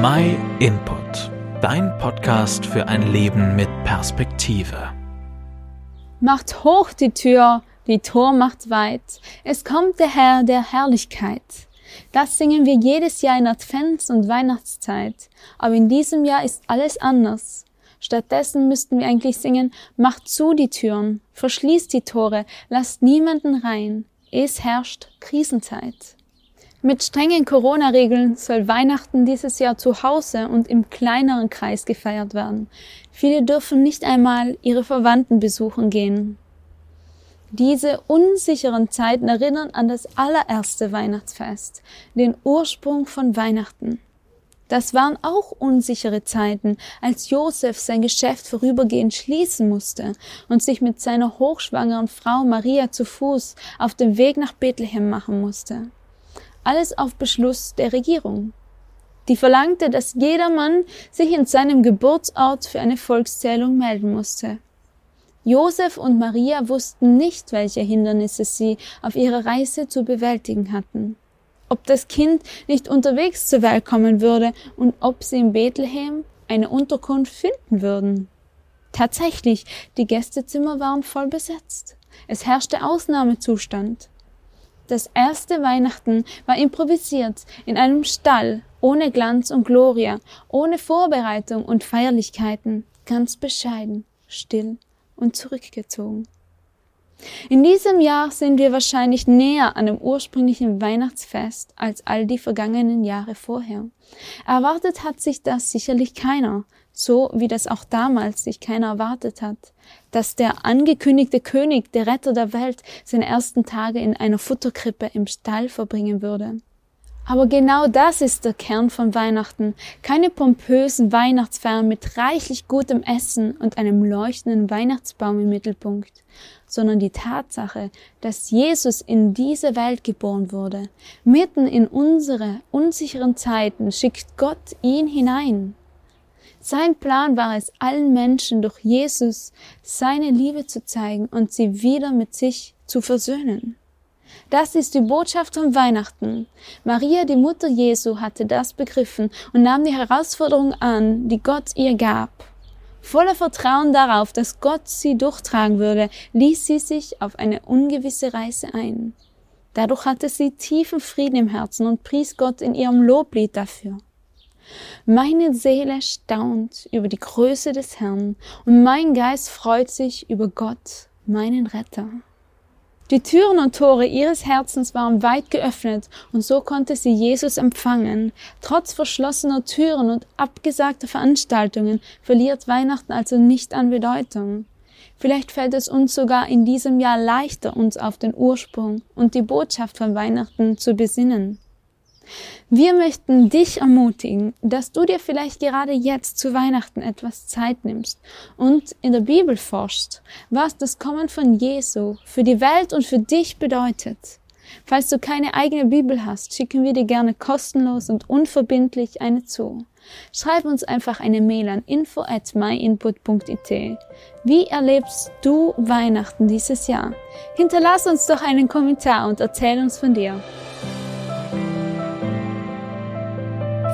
My Input, dein Podcast für ein Leben mit Perspektive. Macht hoch die Tür, die Tor macht weit. Es kommt der Herr der Herrlichkeit. Das singen wir jedes Jahr in Advents- und Weihnachtszeit. Aber in diesem Jahr ist alles anders. Stattdessen müssten wir eigentlich singen, macht zu die Türen, verschließt die Tore, lasst niemanden rein. Es herrscht Krisenzeit. Mit strengen Corona-Regeln soll Weihnachten dieses Jahr zu Hause und im kleineren Kreis gefeiert werden. Viele dürfen nicht einmal ihre Verwandten besuchen gehen. Diese unsicheren Zeiten erinnern an das allererste Weihnachtsfest, den Ursprung von Weihnachten. Das waren auch unsichere Zeiten, als Josef sein Geschäft vorübergehend schließen musste und sich mit seiner hochschwangeren Frau Maria zu Fuß auf den Weg nach Bethlehem machen musste alles auf Beschluss der Regierung. Die verlangte, dass jedermann sich in seinem Geburtsort für eine Volkszählung melden musste. Josef und Maria wussten nicht, welche Hindernisse sie auf ihrer Reise zu bewältigen hatten, ob das Kind nicht unterwegs zur Welt kommen würde und ob sie in Bethlehem eine Unterkunft finden würden. Tatsächlich, die Gästezimmer waren voll besetzt. Es herrschte Ausnahmezustand. Das erste Weihnachten war improvisiert in einem Stall, ohne Glanz und Gloria, ohne Vorbereitung und Feierlichkeiten, ganz bescheiden, still und zurückgezogen. In diesem Jahr sind wir wahrscheinlich näher an dem ursprünglichen Weihnachtsfest als all die vergangenen Jahre vorher. Erwartet hat sich das sicherlich keiner, so wie das auch damals sich keiner erwartet hat, dass der angekündigte König, der Retter der Welt, seine ersten Tage in einer Futterkrippe im Stall verbringen würde. Aber genau das ist der Kern von Weihnachten. Keine pompösen Weihnachtsfeiern mit reichlich gutem Essen und einem leuchtenden Weihnachtsbaum im Mittelpunkt, sondern die Tatsache, dass Jesus in diese Welt geboren wurde. Mitten in unsere unsicheren Zeiten schickt Gott ihn hinein. Sein Plan war es, allen Menschen durch Jesus seine Liebe zu zeigen und sie wieder mit sich zu versöhnen. Das ist die Botschaft von Weihnachten. Maria, die Mutter Jesu, hatte das begriffen und nahm die Herausforderung an, die Gott ihr gab. Voller Vertrauen darauf, dass Gott sie durchtragen würde, ließ sie sich auf eine ungewisse Reise ein. Dadurch hatte sie tiefen Frieden im Herzen und pries Gott in ihrem Loblied dafür. Meine Seele staunt über die Größe des Herrn und mein Geist freut sich über Gott, meinen Retter. Die Türen und Tore ihres Herzens waren weit geöffnet und so konnte sie Jesus empfangen. Trotz verschlossener Türen und abgesagter Veranstaltungen verliert Weihnachten also nicht an Bedeutung. Vielleicht fällt es uns sogar in diesem Jahr leichter, uns auf den Ursprung und die Botschaft von Weihnachten zu besinnen. Wir möchten dich ermutigen, dass du dir vielleicht gerade jetzt zu Weihnachten etwas Zeit nimmst und in der Bibel forschst, was das Kommen von Jesu für die Welt und für dich bedeutet. Falls du keine eigene Bibel hast, schicken wir dir gerne kostenlos und unverbindlich eine zu. Schreib uns einfach eine Mail an info at myinput.it. Wie erlebst du Weihnachten dieses Jahr? Hinterlass uns doch einen Kommentar und erzähl uns von dir.